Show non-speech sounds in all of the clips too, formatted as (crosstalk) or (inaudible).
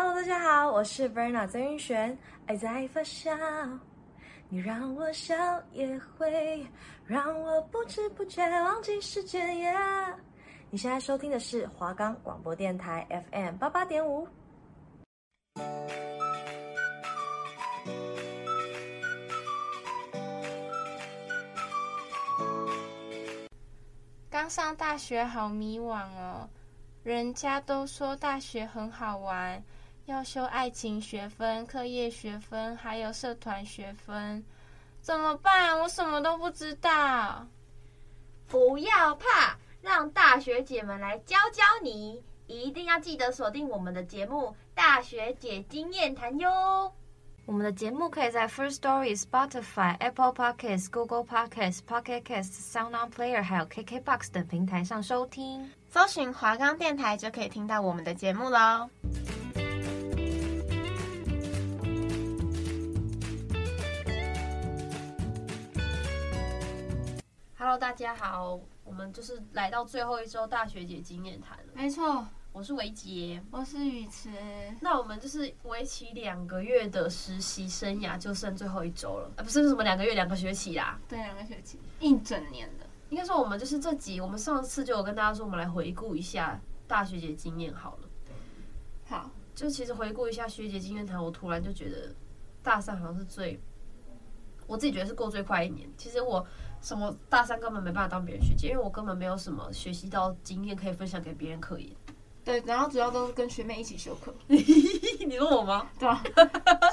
Hello，大家好，我是 Verna 曾云璇。爱在发酵，你让我笑，也会让我不知不觉忘记时间。Yeah，你现在收听的是华冈广播电台 FM 八八点五。刚上大学好迷惘哦，人家都说大学很好玩。要修爱情学分、课业学分，还有社团学分，怎么办？我什么都不知道。不要怕，让大学姐们来教教你。一定要记得锁定我们的节目《大学姐经验谈》哟。我们的节目可以在 First Story、Spotify、Apple Podcasts、Google Podcasts、Pocket Casts、Sound On Player 还有 KKBox 等平台上收听。搜寻华冈电台就可以听到我们的节目喽。Hello，大家好，我们就是来到最后一周大学姐经验谈了。没错，我是维杰，我是雨慈。那我们就是为期两个月的实习生涯就剩最后一周了，啊，不是什么两个月，两个学期啦。对，两个学期，一整年的。应该说我们就是这集，我们上次就有跟大家说，我们来回顾一下大学姐经验好了。好，就其实回顾一下学姐经验谈，我突然就觉得大三好像是最，我自己觉得是过最快一年。其实我。什么大三根本没办法当别人学姐，因为我根本没有什么学习到经验可以分享给别人可以。对，然后主要都是跟学妹一起修课。(laughs) 你问我吗？对啊，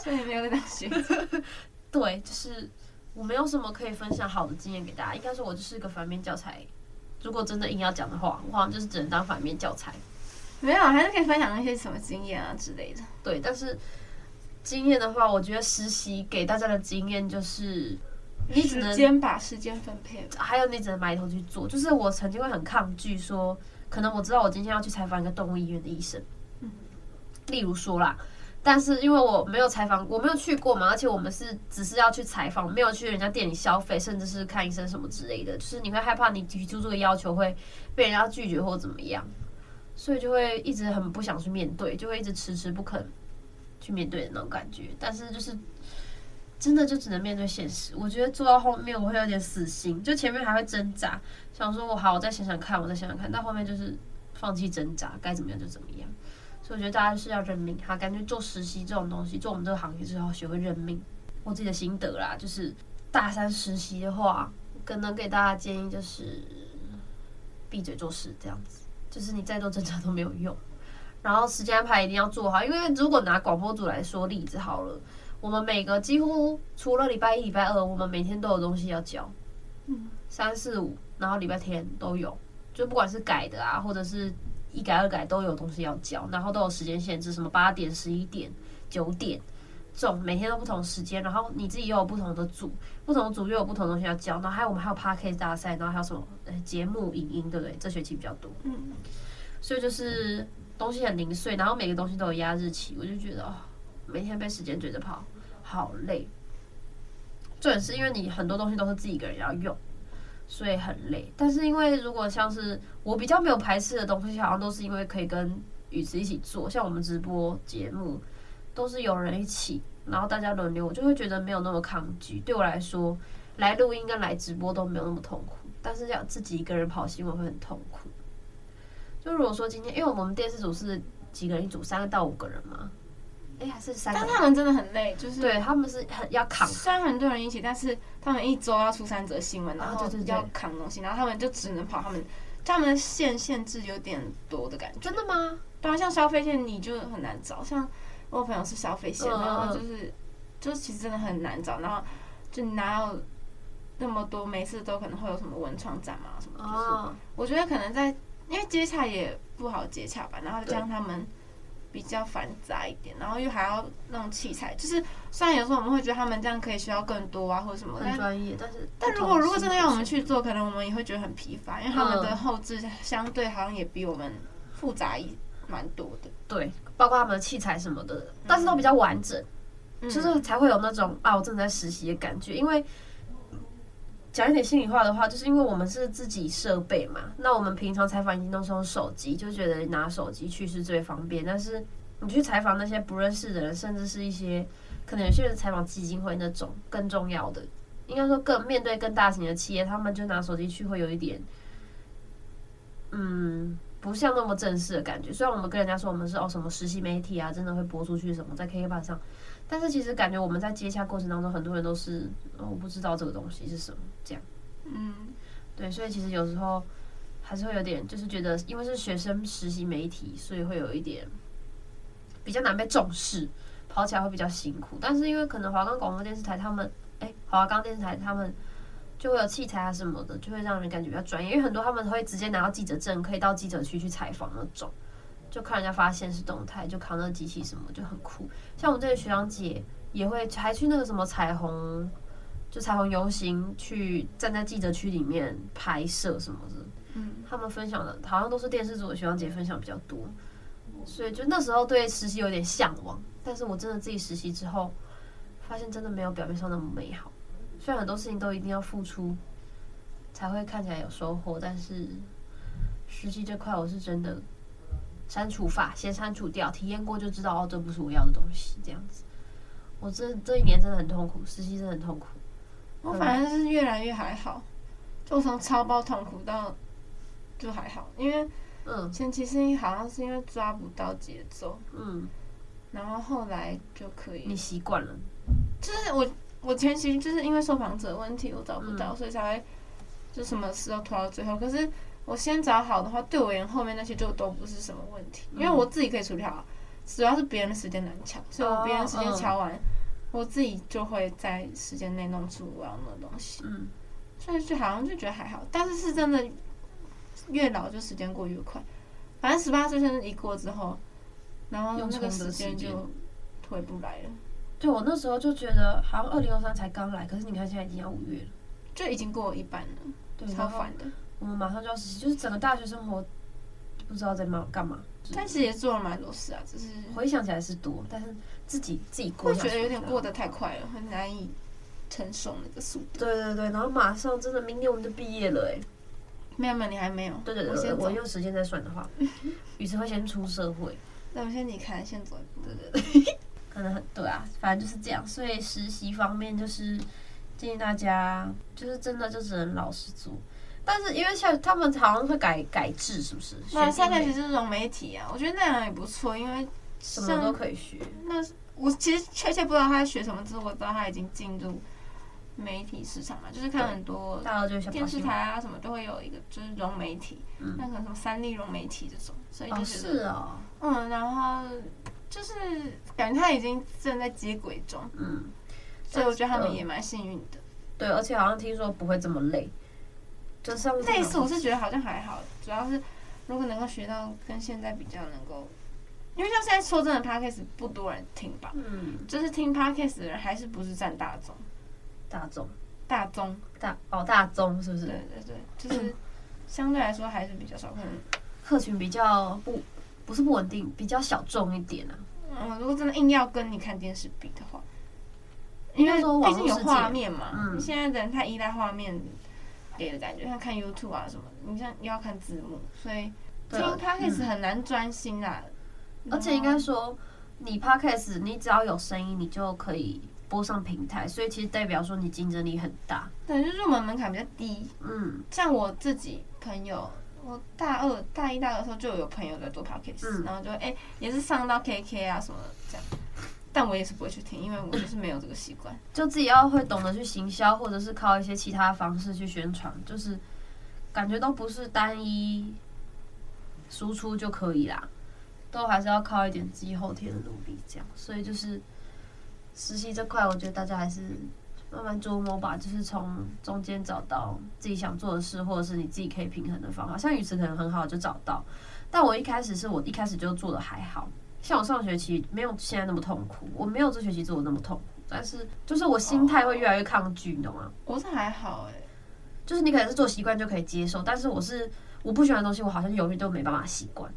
所以没有在当学姐。(laughs) 对，就是我没有什么可以分享好的经验给大家。应该说，我就是一个反面教材。如果真的硬要讲的话，我好像就是只能当反面教材。没有，还是可以分享一些什么经验啊之类的。对，但是经验的话，我觉得实习给大家的经验就是。你只能时间把时间分配，还有你只能埋头去做。就是我曾经会很抗拒说，可能我知道我今天要去采访一个动物医院的医生，嗯，例如说啦，但是因为我没有采访，我没有去过嘛，而且我们是只是要去采访，没有去人家店里消费，甚至是看医生什么之类的，就是你会害怕你提出这个要求会被人家拒绝或怎么样，所以就会一直很不想去面对，就会一直迟迟不肯去面对的那种感觉。但是就是。真的就只能面对现实。我觉得做到后面我会有点死心，就前面还会挣扎，想说我好，我再想想看，我再想想看。到后面就是放弃挣扎，该怎么样就怎么样。所以我觉得大家是要认命，哈，感觉做实习这种东西，做我们这个行业之后学会认命。我自己的心得啦，就是大三实习的话，可能给大家建议就是闭嘴做事，这样子，就是你再多挣扎都没有用。然后时间安排一定要做好，因为如果拿广播组来说例子好了。我们每个几乎除了礼拜一、礼拜二，我们每天都有东西要交，嗯，三四五，然后礼拜天都有，就不管是改的啊，或者是一改二改，都有东西要交，然后都有时间限制，什么八点、十一点、九点，这种每天都不同时间，然后你自己又有不同的组，不同组又有不同的东西要交，然后还有我们还有 Podcast 大赛，然后还有什么节目、影音，对不对？这学期比较多，嗯，所以就是东西很零碎，然后每个东西都有压日期，我就觉得哦，每天被时间追着跑。好累，重点是因为你很多东西都是自己一个人要用，所以很累。但是因为如果像是我比较没有排斥的东西，好像都是因为可以跟雨慈一起做，像我们直播节目都是有人一起，然后大家轮流，我就会觉得没有那么抗拒。对我来说，来录音跟来直播都没有那么痛苦，但是要自己一个人跑新闻会很痛苦。就如果说今天，因为我们电视组是几个人一组，三个到五个人嘛。哎，还是三个，但他们真的很累，就是对他们是很要扛。虽然很多人一起，但是他们一周要出三则新闻，然后就是要扛东西，然后他们就只能跑他们，他们的线限制有点多的感觉。真的吗？对啊，像消费线你就很难找，像我朋友是消费线，然后就是就是其实真的很难找，然后就哪有那么多，每次都可能会有什么文创展嘛什么，就是我觉得可能在因为接洽也不好接洽吧，然后将他们。比较繁杂一点，然后又还要弄器材，就是虽然有时候我们会觉得他们这样可以学到更多啊，或者什么，很专业，但是但如果如果真的要我们去做，可能我们也会觉得很疲乏，因为他们的后置相对好像也比我们复杂一蛮多的。对，包括他们的器材什么的，但是都比较完整，嗯、就是才会有那种啊，我正在实习的感觉，因为。讲一点心里话的话，就是因为我们是自己设备嘛，那我们平常采访已经都是用手机，就觉得拿手机去是最方便。但是你去采访那些不认识的人，甚至是一些可能有些人采访基金会那种更重要的，应该说更面对更大型的企业，他们就拿手机去会有一点，嗯，不像那么正式的感觉。虽然我们跟人家说我们是哦什么实习媒体啊，真的会播出去什么在 K K 榜上，但是其实感觉我们在接洽过程当中，很多人都是哦我不知道这个东西是什么这样。嗯，对，所以其实有时候。还是会有点，就是觉得，因为是学生实习媒体，所以会有一点比较难被重视，跑起来会比较辛苦。但是因为可能华冈广播电视台他们，哎，华冈电视台他们就会有器材啊什么的，就会让人感觉比较专业。因为很多他们会直接拿到记者证，可以到记者区去采访那种，就看人家发现是动态，就扛那个机器什么，就很酷。像我们这个学长姐也会还去那个什么彩虹，就彩虹游行去站在记者区里面拍摄什么的。嗯，他们分享的好像都是电视组的学长姐分享比较多，所以就那时候对实习有点向往。但是我真的自己实习之后，发现真的没有表面上那么美好。虽然很多事情都一定要付出，才会看起来有收获，但是实习这块我是真的删除法先删除掉，体验过就知道哦，这不是我要的东西。这样子，我这这一年真的很痛苦，实习真的很痛苦。我反正是越来越还好，就从超爆痛苦到。就还好，因为嗯，前期是好像是因为抓不到节奏，嗯，然后后来就可以，你习惯了，就是我我前期就是因为受访者问题我找不到，嗯、所以才会就什么事都拖到最后。可是我先找好的话，对我而言后面那些就都不是什么问题，因为我自己可以处理好，主要是别人的时间难抢，所以我别人时间敲完，我自己就会在时间内弄出我要弄的东西，嗯，所以就好像就觉得还好，但是是真的。越老就时间过越快，反正十八岁生日一过之后，然后那个时间就回不来了。对，我那时候就觉得好像二零二三才刚来，可是你看现在已经要五月了，就已经过了一半了，对，超烦的。我们马上就要实习，就是整个大学生活不知道在忙干嘛，但是也做了蛮多事啊，只是回想起来是多，但是自己自己过会觉得有点过得太快了，很难以承受那个速度。对对对，然后马上真的明年我们就毕业了哎。没有没有，你还没有。对对对，我先我用时间再算的话，(laughs) 于是会先出社会。(laughs) 那我先离开，先走一步。对对对，(laughs) 可能很对啊，反正就是这样。所以实习方面就是建议大家，就是真的就只能老实做。但是因为像他们好像会改改制，是不是？那现在其实是融媒体啊，我觉得那样也不错，因为什么都可以学。那我其实确切不知道他在学什么，只是我知道他已经进入。媒体市场嘛，就是看很多电视台啊，什么都会有一个，就是融媒体，嗯、那可能什么三立融媒体这种，所以就觉得，哦哦、嗯，然后就是感觉他已经正在接轨中，嗯，所以我觉得他们也蛮幸运的。对，而且好像听说不会这么累，就像类似，我是觉得好像还好，主要是如果能够学到跟现在比较能够，因为像现在说真的，Podcast 不多人听吧，嗯，就是听 Podcast 的人还是不是占大众。大众，大宗，大哦，大宗是不是？对对对，就是 (clears throat) 相对来说还是比较少，可能客群比较不不是不稳定，比较小众一点啊。嗯，如果真的硬要跟你看电视比的话，因为毕竟有画面嘛，嗯，现在的人太依赖画面给的感觉，像看 YouTube 啊什么，你像又要看字幕，所以听 Podcast 很难专心啊。而且应该说，你 Podcast 你只要有声音，你就可以。播上平台，所以其实代表说你竞争力很大。对，就入门门槛比较低。嗯，像我自己朋友，我大二、大一、大二的时候就有朋友在做 podcast，嗯，然后就哎、欸、也是上到 KK 啊什么的这样，但我也是不会去听，因为我就是没有这个习惯。就自己要会懂得去行销，或者是靠一些其他方式去宣传，就是感觉都不是单一输出就可以啦，都还是要靠一点自己后天的努力这样。所以就是。实习这块，我觉得大家还是慢慢琢磨吧，就是从中间找到自己想做的事，或者是你自己可以平衡的方法。像语词可能很好就找到，但我一开始是我一开始就做的还好，像我上学期没有现在那么痛苦，我没有这学期做的那么痛苦，但是就是我心态会越来越抗拒，你懂吗？我是还好哎、欸，就是你可能是做习惯就可以接受，但是我是我不喜欢的东西，我好像永远都没办法习惯。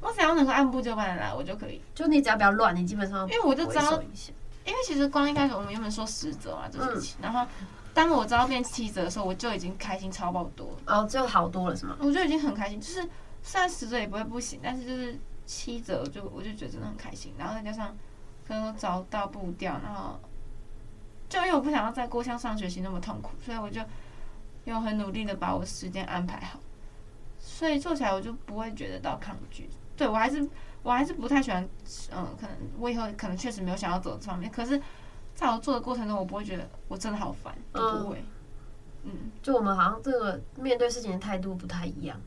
我只要能够按部就班的来，我就可以。就你只要不要乱，你基本上因为我就知道，因为其实光一开始我们原本说十折嘛，这学期，然后当我知道变七折的时候，我就已经开心超爆多了。哦，就好多了是吗？我就已经很开心，就是虽然十折也不会不行，但是就是七折，我就我就觉得真的很开心。然后再加上可能找到步调，然后就因为我不想要再过像上学期那么痛苦，所以我就又很努力的把我时间安排好，所以做起来我就不会觉得到抗拒。对，我还是我还是不太喜欢，嗯，可能我以后可能确实没有想要走这方面，可是在我做的过程中，我不会觉得我真的好烦，都不会。嗯，就我们好像这个面对事情的态度不太一样。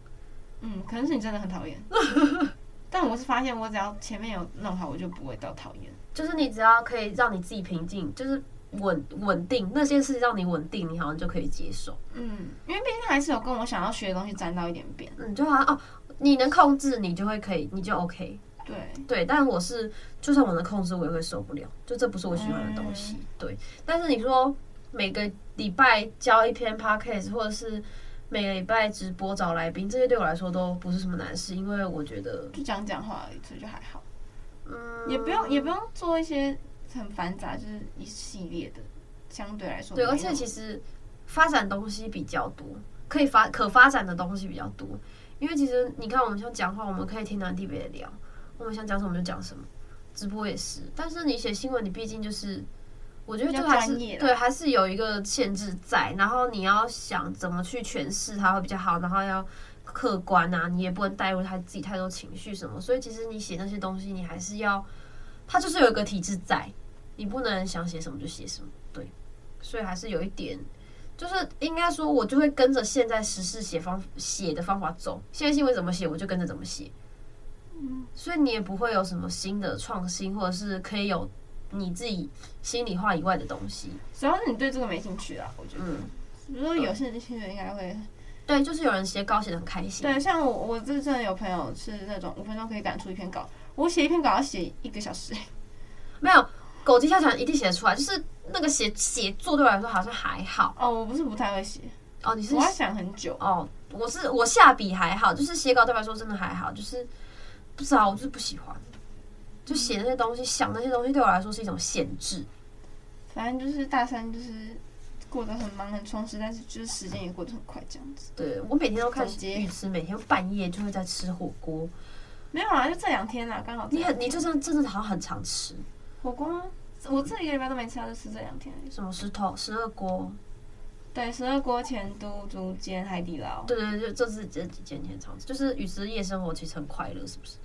嗯，可能是你真的很讨厌，(laughs) 但我是发现我只要前面有弄好，我就不会到讨厌。就是你只要可以让你自己平静，就是稳稳定那些事让你稳定，你好像就可以接受。嗯，因为毕竟还是有跟我想要学的东西沾到一点边。嗯，就好像哦，你能控制，你就会可以，你就 OK。对对，但我是就算我能控制，我也会受不了，就这不是我喜欢的东西。嗯、对，但是你说每个礼拜交一篇 podcast 或者是。每个礼拜直播找来宾，这些对我来说都不是什么难事，因为我觉得就讲讲话而已，所以就还好。嗯，也不用也不用做一些很繁杂，就是一系列的，相对来说。对，而且其实发展东西比较多，可以发可发展的东西比较多。因为其实你看，我们像讲话，我们可以天南地北的聊，我们想讲什么就讲什么。直播也是，但是你写新闻，你毕竟就是。我觉得就还是对，还是有一个限制在，然后你要想怎么去诠释它会比较好，然后要客观啊，你也不能带入他自己太多情绪什么，所以其实你写那些东西，你还是要，它就是有一个体制在，你不能想写什么就写什么，对，所以还是有一点，就是应该说，我就会跟着现在时事写方写的方法走，现在新闻怎么写，我就跟着怎么写，嗯，所以你也不会有什么新的创新，或者是可以有。你自己心里话以外的东西，主要是你对这个没兴趣啊。我觉得，如果有些人兴趣应该会，对，就是有人写稿写的很开心。对，像我，我这真的有朋友是那种五分钟可以赶出一篇稿，我写一篇稿要写一个小时。没有，狗急跳墙一定写得出来，就是那个写写作对我来说好像还好。哦，我不是不太会写。哦，你是我要想很久。哦，我是我下笔还好，就是写稿对我来说真的还好，就是不知道我就是不喜欢。就写那些东西，想那些东西，对我来说是一种限制。反正就是大三，就是过得很忙很充实，但是就是时间也过得很快，这样子。对，我每天都看雨慈，每天半夜就会在吃火锅。没有啊，就这两天啊，刚好。你很，你就真的真的好像很常吃火锅吗？我这一个礼拜都没吃，就吃这两天。什么石头十二锅？对，十二锅、前都、竹间、海底捞。对对对，就这是这几间天常吃。就是雨慈的夜生活其实很快乐，是不是？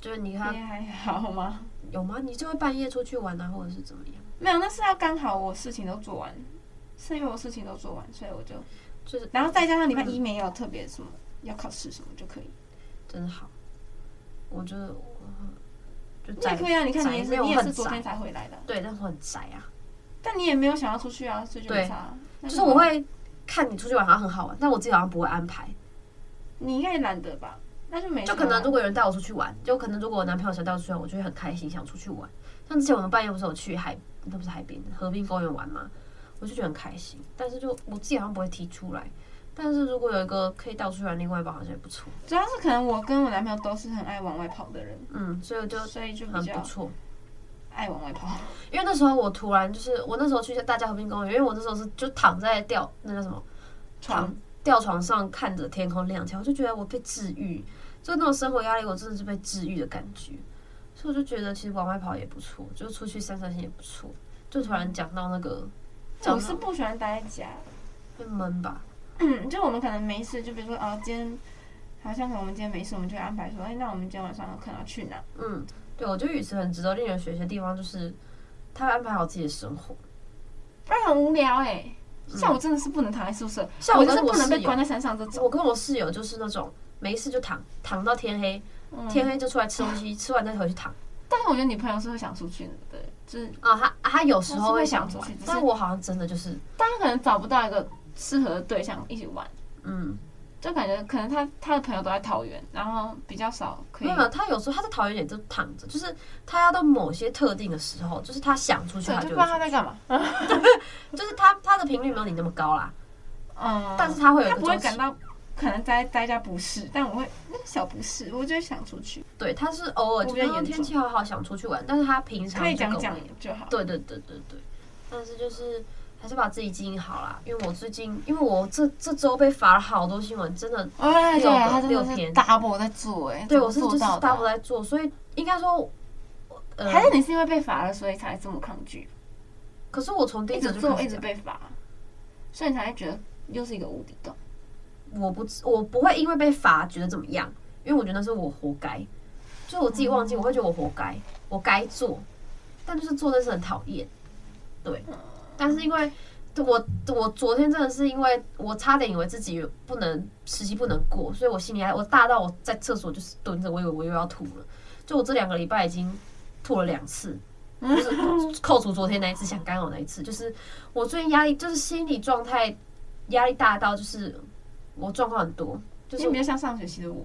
就是你看，还好吗？(laughs) 有吗？你就会半夜出去玩啊，或者是怎么样？没有，那是要刚好我事情都做完，是因为我事情都做完，所以我就就是，然后再加上礼拜一没有特别什么要考试什么就可以，真好。我觉得就也可以啊，你看你也是你也是昨天才回来的，对，但是我很宅啊。但你也没有想要出去啊，所以就没差。就是我会看你出去玩好像很好玩，但我自己好像不会安排。你应该也懒得吧？那就没就可能如果有人带我出去玩，就可能如果我男朋友想带我出去玩，我就会很开心，想出去玩。像之前我们半夜不是有去海，那不是海边河滨公园玩嘛，我就觉得很开心。但是就我自己好像不会提出来。但是如果有一个可以带我出去玩，另外一半好像也不错。主要是可能我跟我男朋友都是很爱往外跑的人，嗯，所以就所以就很不错，爱往外跑。(laughs) 因为那时候我突然就是我那时候去大家和平公园，因为我那时候是就躺在吊那叫什么床吊床上看着天空亮起来，我就觉得我被治愈。就那种生活压力，我真的是被治愈的感觉，所以我就觉得其实往外跑也不错，就出去散散心也不错。就突然讲到那个，我是不喜欢待在家，会闷吧？嗯，就我们可能没事，就比如说啊，今天好像可能我们今天没事，我们就安排说，哎，那我们今天晚上可能要去哪？嗯，对，我觉得雨慈很值得令人学习的地方，就是他安排好自己的生活，不然很无聊哎、欸。像我真的是不能躺在宿舍，像我就是不能被关在山上这种。我跟我室友就是那种。没事就躺躺到天黑，嗯、天黑就出来吃东西，吃完再回去躺。但是我觉得你朋友是会想出去的，对，就是啊，他他有时候会想出去，但我好像真的就是，但他可能找不到一个适合的对象一起玩，嗯，就感觉可能他他的朋友都在桃园，然后比较少可以。没有，他有时候他在桃园也就躺着，就是他要到某些特定的时候，就是他想出去，他就，就不知道他在干嘛，(laughs) 就是他他的频率没有你那么高啦，嗯，但是他会有，他不会感到。可能待待家不适，但我会那个小不适，我就会想出去。对，他是偶尔觉得天气好好想出去玩，但是他平常可以讲讲就好。对对对对对，但是就是还是把自己经营好啦。因为我最近，因为我这这周被罚了好多新闻，真的六个哎，对，他六天 double 在做，哎，对我是就是 double 在在做，所以应该说，呃，还是你是因为被罚了，所以才这么抗拒？可是我从第一次做一直被罚，所以你才会觉得又是一个无底洞。我不我不会因为被罚觉得怎么样，因为我觉得那是我活该，就是我自己忘记，我会觉得我活该，我该做，但就是做那是很讨厌，对。但是因为我我昨天真的是因为我差点以为自己不能实习不能过，所以我心里还我大到我在厕所就是蹲着，我以为我又要吐了。就我这两个礼拜已经吐了两次，就是扣除昨天那一次想干呕那一次，就是我最近压力就是心理状态压力大到就是。我状况很多，就是比较像上学期的我，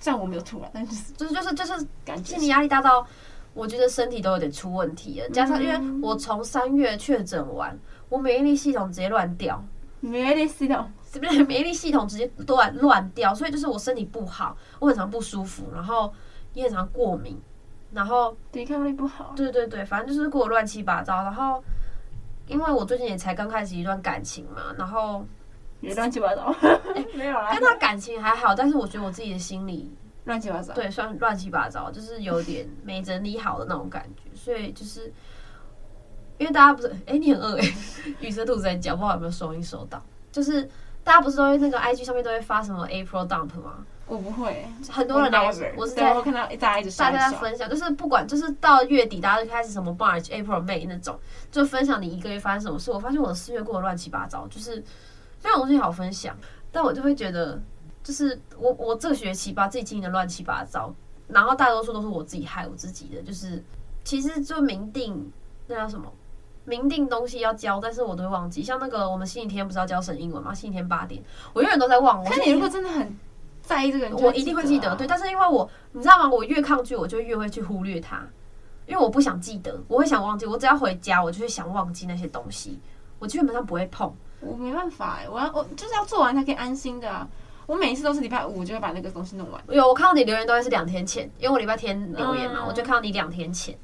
虽然我没有吐啊，但是就是就是就是感觉心理压力大到，我觉得身体都有点出问题了。加上因为我从三月确诊完，我免疫力系统直接乱掉，免疫力系统是不是免疫力系统直接乱乱掉？所以就是我身体不好，我很常不舒服，然后也很常过敏，然后抵抗力不好。对对对，反正就是过得乱七八糟。然后因为我最近也才刚开始一段感情嘛，然后。也乱七八糟，(laughs) 没有啦。跟他感情还好，但是我觉得我自己的心里乱七八糟。对，算乱七八糟，就是有点没整理好的那种感觉。所以就是，因为大家不是，哎、欸，你很饿哎、欸，(laughs) 雨色兔子在叫，不知道有没有收音收到？就是大家不是都会那个 IG 上面都会发什么 April Dump 吗？我不会，很多人来，我是在我看到大家一直大家在分享，就是不管就是到月底，大家就开始什么 March、April、May 那种，就分享你一个月发生什么事。我发现我的四月过得乱七八糟，就是。没有东西好分享，但我就会觉得，就是我我这个学期把自己经营的乱七八糟，然后大多数都是我自己害我自己的。就是其实就明定那叫什么，明定东西要交，但是我都会忘记。像那个我们星期天不是要教省英文吗？星期天八点，我永远都在忘。可是你如果真的很在意这个，我一定会记得。对，但是因为我你知道吗？我越抗拒，我就越会去忽略它，因为我不想记得，我会想忘记。我只要回家，我就会想忘记那些东西，我基本上不会碰。我没办法我要我就是要做完才可以安心的啊！我每一次都是礼拜五就会把那个东西弄完。有我看到你留言都会是两天前，因为我礼拜天留言嘛，嗯、我就看到你两天前。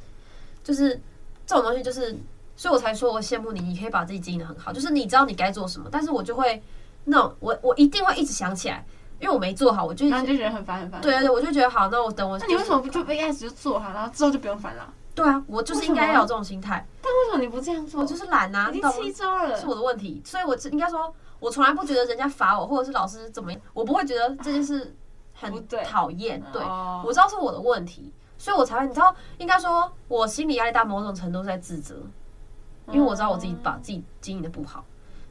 就是这种东西，就是所以我才说我羡慕你，你可以把自己经营的很好。就是你知道你该做什么，但是我就会那种我我一定会一直想起来，因为我没做好，我就一直就觉得很烦很烦。对对对，我就觉得好，那我等我。那你为什么不就一开始就做好，然后之后就不用烦了？对啊，我就是应该要有这种心态。但为什么你不这样做？我就是懒啊，已经七周了，是我的问题。所以我应该说，我从来不觉得人家罚我，或者是老师怎么样，我不会觉得这件事很讨厌。对，我知道是我的问题，所以我才会，你知道，应该说我心理压力大，某种程度在自责，因为我知道我自己把自己经营的不好，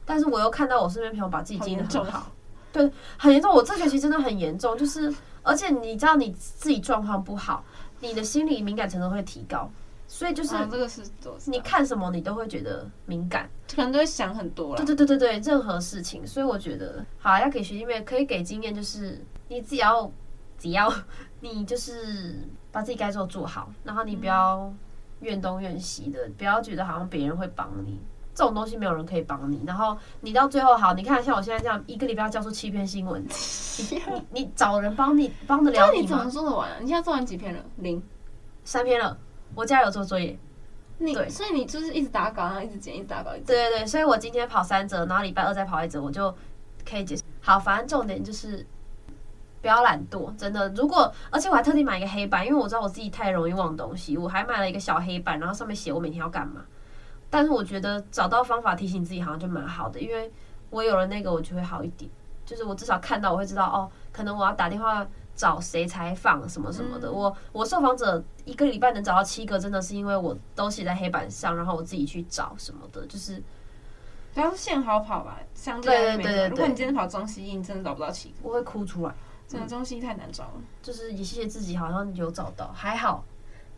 但是我又看到我身边朋友把自己经营的很好，对，很严重。我这学期真的很严重，就是而且你知道你自己状况不好，你的心理敏感程度会提高。所以就是，这个是你看什么你都会觉得敏感，可能都会想很多了。对对对对对，任何事情。所以我觉得，好，要给学弟妹可以给经验，就是你自己要，只要 (laughs) 你就是把自己该做做好，然后你不要怨东怨西的，不要觉得好像别人会帮你，这种东西没有人可以帮你。然后你到最后好，你看像我现在这样，一个礼拜要交出七篇新闻，(laughs) 你你找人帮你帮得了你吗？你怎么做得完啊？你现在做完几篇了？零，三篇了。我家有做作业，你对，所以你就是一直打稿，然后一直剪，一直打稿，对对对，所以我今天跑三折，然后礼拜二再跑一折，我就可以结束。好，反正重点就是不要懒惰，真的。如果而且我还特地买一个黑板，因为我知道我自己太容易忘东西，我还买了一个小黑板，然后上面写我每天要干嘛。但是我觉得找到方法提醒自己好像就蛮好的，因为我有了那个，我就会好一点。就是我至少看到，我会知道哦，可能我要打电话。找谁采访什么什么的，嗯、我我受访者一个礼拜能找到七个，真的是因为我都写在黑板上，然后我自己去找什么的，就是主要是线好跑吧，相对对对对，对。如果你今天跑中西医，你真的找不到七个，我会哭出来。真的中西医太难找了，就是也谢谢自己，好像有找到，还好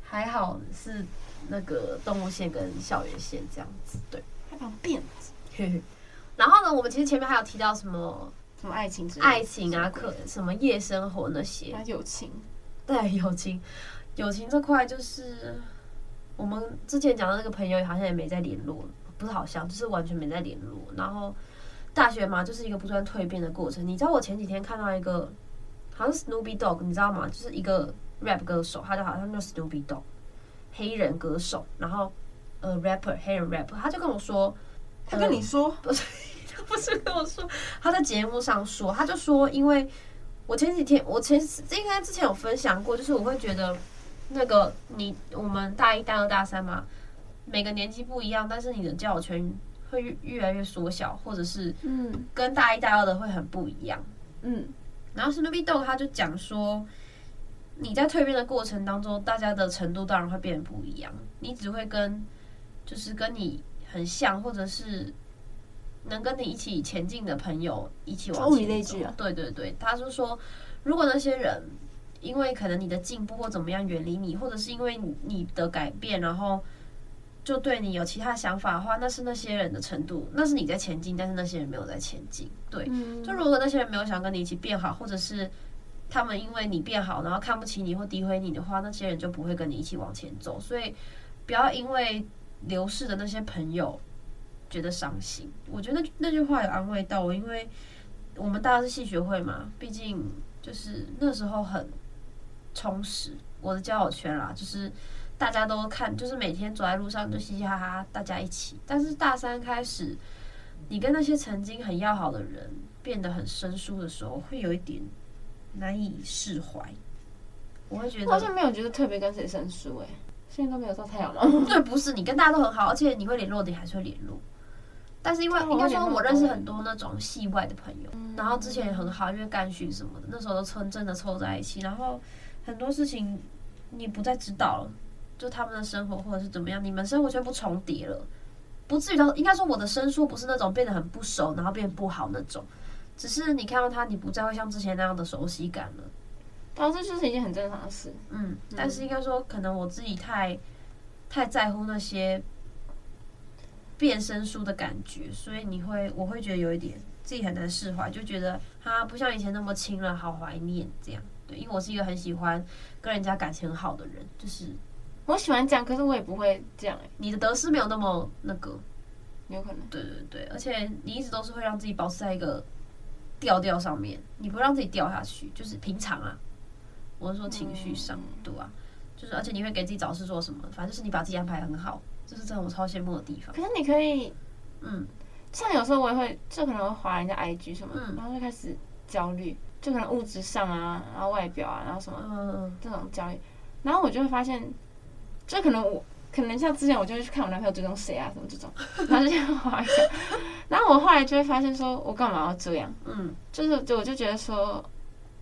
还好是那个动物线跟校园线这样子，对，还绑辫子。然后呢，我们其实前面还有提到什么？什么爱情之类？爱情啊，可什么夜生活那些？友情，对 (laughs) 友情，友情这块就是我们之前讲的那个朋友，好像也没在联络，不是好像，就是完全没在联络。然后大学嘛，就是一个不断蜕变的过程。你知道我前几天看到一个，好像是 Snoopy Dog，你知道吗？就是一个 rap 歌手，他就好像叫 Snoopy Dog，黑人歌手，然后呃 rapper 黑人 rapper，他就跟我说。他跟你说，不是，他不是跟我说，他在节目上说，他就说，因为我前几天，我前应该之前有分享过，就是我会觉得那个你我们大一、大二、大三嘛，每个年纪不一样，但是你的交友圈会越越来越缩小，或者是嗯，跟大一、大二的会很不一样，嗯。然后 Snoopy Dogg 他就讲说，你在蜕变的过程当中，大家的程度当然会变得不一样，你只会跟就是跟你。很像，或者是能跟你一起前进的朋友一起往前走。对对对，他就说，如果那些人因为可能你的进步或怎么样远离你，或者是因为你的改变，然后就对你有其他想法的话，那是那些人的程度，那是你在前进，但是那些人没有在前进。对，就如果那些人没有想跟你一起变好，或者是他们因为你变好，然后看不起你或诋毁你的话，那些人就不会跟你一起往前走。所以不要因为。流逝的那些朋友觉得伤心，我觉得那句话有安慰到我，因为我们大家是戏学会嘛，毕竟就是那时候很充实我的交友圈啦，就是大家都看，就是每天走在路上就嘻嘻哈哈，大家一起。但是大三开始，你跟那些曾经很要好的人变得很生疏的时候，会有一点难以释怀。我会觉得我好像没有觉得特别跟谁生疏诶。现在都没有照太阳了？(laughs) 对，不是你跟大家都很好，而且你会联络的你还是会联络。但是因为应该说，我认识很多那种戏外的朋友，然后之前也很好，因为干训什么的，那时候都真真的凑在一起。然后很多事情你不再知道了，就他们的生活或者是怎么样，你们生活全部重叠了，不至于到应该说我的生疏不是那种变得很不熟，然后变不好那种，只是你看到他，你不再会像之前那样的熟悉感了。当然，这就是一件很正常的事。嗯，但是应该说，可能我自己太太在乎那些变生疏的感觉，所以你会，我会觉得有一点自己很难释怀，就觉得他不像以前那么亲了，好怀念这样。对，因为我是一个很喜欢跟人家感情很好的人，就是我喜欢这样，可是我也不会这样。你的得失没有那么那个，有可能。对对对，而且你一直都是会让自己保持在一个调调上面，你不让自己掉下去，就是平常啊。我是说情绪上，对啊，就是而且你会给自己找事做什么，反正就是你把自己安排很好，这是真的我超羡慕的地方。可是你可以，嗯，像有时候我也会，就可能会划人家 IG 什么，嗯，然后就开始焦虑，就可能物质上啊，然后外表啊，然后什么，嗯，这种焦虑，然后我就会发现，就可能我可能像之前我就会去看我男朋友追踪谁啊什么这种，(laughs) 然后就这样划一下，然后我后来就会发现说，我干嘛要这样？嗯，就是就我就觉得说。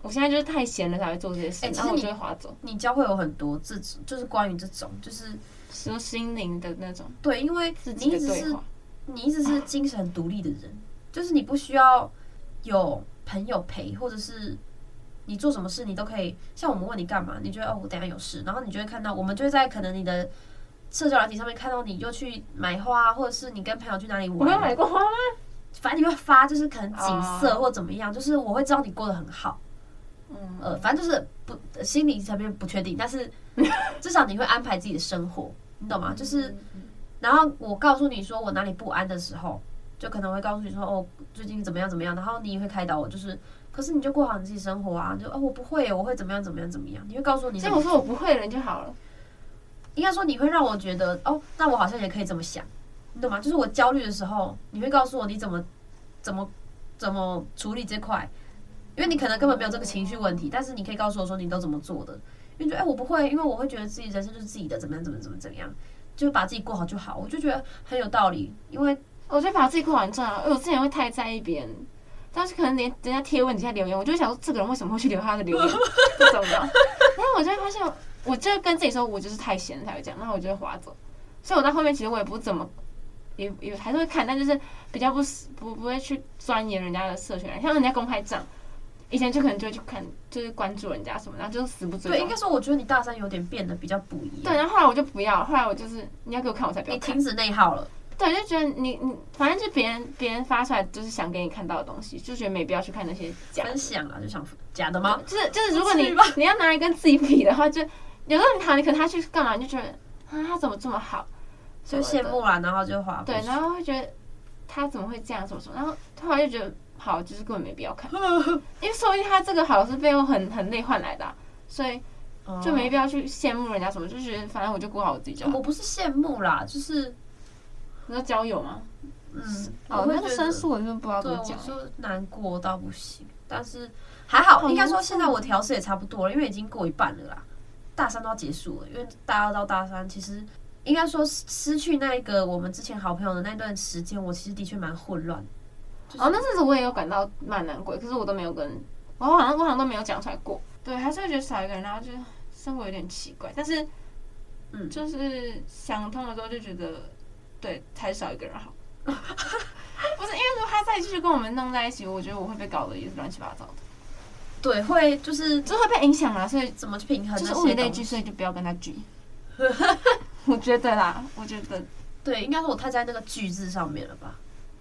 我现在就是太闲了才会做这些事，欸、然后我就会划走。你教会有很多这种，就是关于这种，就是什么心灵的那种。对，因为你一直是你一直是精神独立的人，就是你不需要有朋友陪，或者是你做什么事你都可以。像我们问你干嘛，你觉得哦，我等下有事，然后你就会看到，我们就会在可能你的社交软体上面看到你又去买花，或者是你跟朋友去哪里玩。我没有买过花吗？反正你会发，就是可能景色或怎么样，就是我会知道你过得很好。嗯，呃，反正就是不心理层面不确定，但是 (laughs) 至少你会安排自己的生活，你懂吗？就是，然后我告诉你说我哪里不安的时候，就可能会告诉你说哦，最近怎么样怎么样，然后你也会开导我，就是，可是你就过好你自己生活啊，就哦，我不会，我会怎么样怎么样怎么样，你会告诉你，所以我说我不会了，就好了。应该说你会让我觉得哦，那我好像也可以这么想，你懂吗？就是我焦虑的时候，你会告诉我你怎么怎么怎么处理这块。因为你可能根本没有这个情绪问题，但是你可以告诉我说你都怎么做的。因为觉得哎，我不会，因为我会觉得自己人生就是自己的，怎么样，怎么怎么怎么样，就把自己过好就好。我就觉得很有道理，因为我觉得把自己过好很重要。因为我之前会太在意别人，但是可能连人家贴问底下留言，我就想说这个人为什么会去留他的留言这种的。然后我就会发现，我就跟自己说，我就是太闲才会这样，然后我就会划走。所以我到后面其实我也不怎么，也也还是会看，但就是比较不不不会去钻研人家的社群，像人家公开账。以前就可能就会去看，就是关注人家什么，然后就死不追。对，应该说，我觉得你大三有点变得比较不一样。对，然后后来我就不要，后来我就是你要给我看，我才不要。你停止内耗了。对，就觉得你你反正就别人别人发出来就是想给你看到的东西，就觉得没必要去看那些假分享啊，就想假的吗？就是就是，如果你你要拿来跟自己比的话，就有时候你好，你可能他去干嘛，你就觉得啊，他怎么这么好，就羡慕了，然后就滑。对，然后会觉得他怎么会这样，怎么什么，然后突然就觉得。好，就是根本没必要看，因为说不定他这个好是背后很很累换来的，啊，所以就没必要去羡慕人家什么，就觉得反正我就过好我自己就好。我不是羡慕啦，就是你说交友吗？嗯，哦，那个申诉我就不知道怎么讲。就难过到不行，但是还好，应该说现在我调试也差不多了，因为已经过一半了啦，大三都要结束了。因为大二到大三，其实应该说失去那一个我们之前好朋友的那段时间，我其实的确蛮混乱。哦，那阵子我也有感到蛮难过，可是我都没有跟，我好像我好像都没有讲出来过。对，还是会觉得少一个人，然后就生活有点奇怪。但是，嗯，就是想通了之后就觉得，对，还是少一个人好。(laughs) 不是因为如果他再继续跟我们弄在一起，我觉得我会被搞得也是乱七八糟的。对，会就是就会被影响了，所以怎么去平衡？就是物以类聚，所以就不要跟他聚。(laughs) 我觉得啦，我觉得对，应该是我太在那个聚字上面了吧。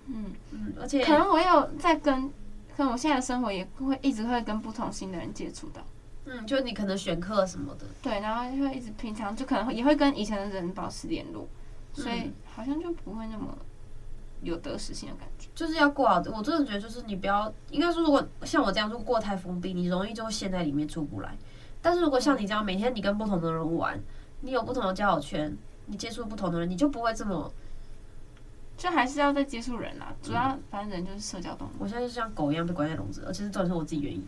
嗯嗯，而且可能我有在跟，可能我现在的生活也会一直会跟不同新的人接触到。嗯，就你可能选课什么的，对，然后就会一直平常就可能也会跟以前的人保持联络，所以好像就不会那么。有得失心的感觉，就是要过好。我真的觉得，就是你不要，应该说，如果像我这样，如果过太封闭，你容易就会陷在里面出不来。但是如果像你这样，每天你跟不同的人玩，你有不同的交友圈，你接触不同的人，你就不会这么，就还是要再接触人啦。主要反正人就是社交动物。我现在就像狗一样被关在笼子，而且是这是我自己原因。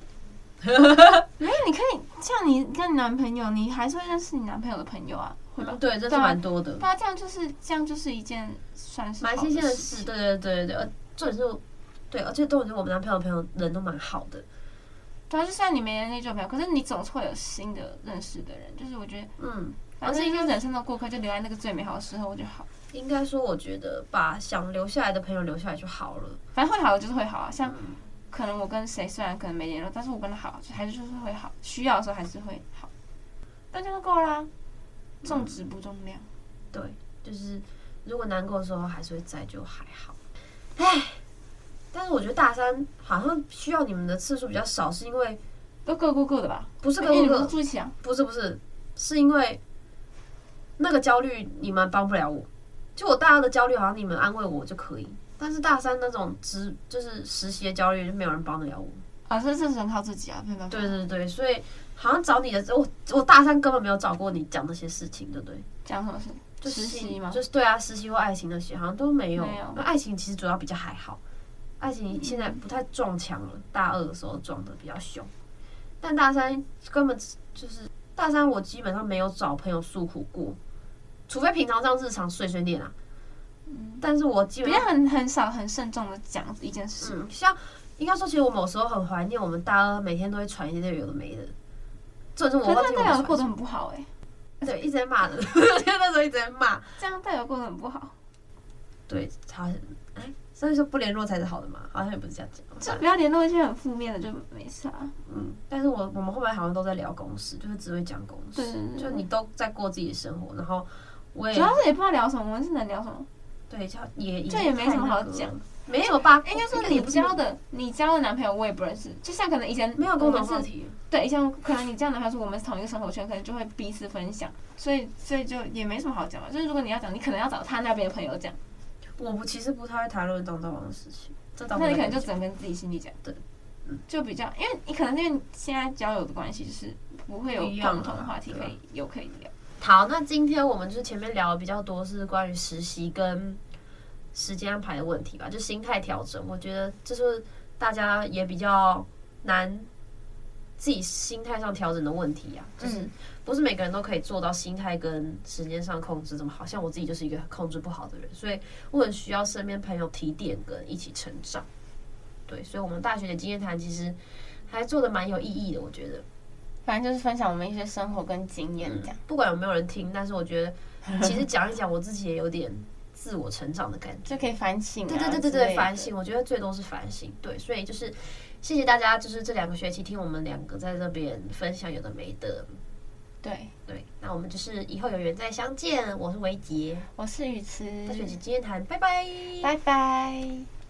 (laughs) 没有，你可以像你跟你男朋友，你还是会认识你男朋友的朋友啊。会吧？对，这是蛮多的。对啊，这样就是这样，就是一件算是蛮新鲜的事。对对对对，而重点是，对，而且都是我们男朋友的朋友人都蛮好的。对啊，就算你没人那种朋友，可是你总是会有新的认识的人。就是我觉得，嗯，反正一个人生的过客，就留在那个最美好的时候就好。应该说，我觉得把想留下来的朋友留下来就好了。反正会好的就是会好啊。像可能我跟谁虽然可能没联络，但是我跟他好，还是就是会好。需要的时候还是会好。那这样就够啦。重质不重量，对，就是如果难过的时候还是会在，就还好。唉，但是我觉得大三好像需要你们的次数比较少，是因为都各过各的吧？不是各过各，住一起啊？不是不是，是因为那个焦虑你们帮不了我。就我大二的焦虑，好像你们安慰我就可以，但是大三那种职就是实习的焦虑，就没有人帮得了我。啊，这这只能靠自己啊，没办法。对对对，所以。好像找你的时候，我我大三根本没有找过你讲那些事情，对不对？讲什么事？就实习吗？就是对啊，实习或爱情那些好像都没有。没有。那爱情其实主要比较还好，爱情现在不太撞墙了。大二的时候撞得比较凶，但大三根本就是大三，我基本上没有找朋友诉苦过，除非平常这样日常碎碎念啊。嗯。但是我基本上很很少很慎重的讲一件事。嗯。像应该说，其实我某时候很怀念我们大二每天都会传一些有的没的。可是那代表过得很不好哎、欸，对，一直在骂人，(laughs) 那时候一直在骂，这样代表过得很不好。对，好像哎，所以说不联络才是好的嘛，好像也不是这样讲，就不要联络一些很负面的就没事啊。嗯，但是我我们后面好像都在聊公司，就是只会讲公事，就你都在过自己的生活，然后我也主要是也不知道聊什么，我们是能聊什么？对，就也这也没什么好讲。没有吧？应该说你交的，你交的男朋友我也不认识。就像可能以前没有共同话题，对，像可能你这样的男朋友是我们是同一个生活圈，可能就会彼此分享，所以所以就也没什么好讲嘛。就是如果你要讲，你可能要找他那边的朋友讲。我不其实不太会谈论当当王的事情，那你可能就只能跟自己心里讲。对，就比较，因为你可能因为现在交友的关系，就是不会有共同话题可以有可以聊。好，那今天我们就是前面聊的比较多是关于实习跟。时间安排的问题吧，就心态调整，我觉得这是大家也比较难自己心态上调整的问题啊。就是不是每个人都可以做到心态跟时间上控制这么好，像我自己就是一个控制不好的人，所以我很需要身边朋友提点跟一起成长。对，所以我们大学的经验谈其实还做的蛮有意义的，我觉得。反正就是分享我们一些生活跟经验这样，不管有没有人听，但是我觉得其实讲一讲，我自己也有点。自我成长的感觉，就可以反省。对对对对对，反省。我觉得最多是反省。对，所以就是谢谢大家，就是这两个学期听我们两个在这边分享有的没的。对对，那我们就是以后有缘再相见。我是维杰，我是雨慈，大学期经验谈，拜拜，拜拜。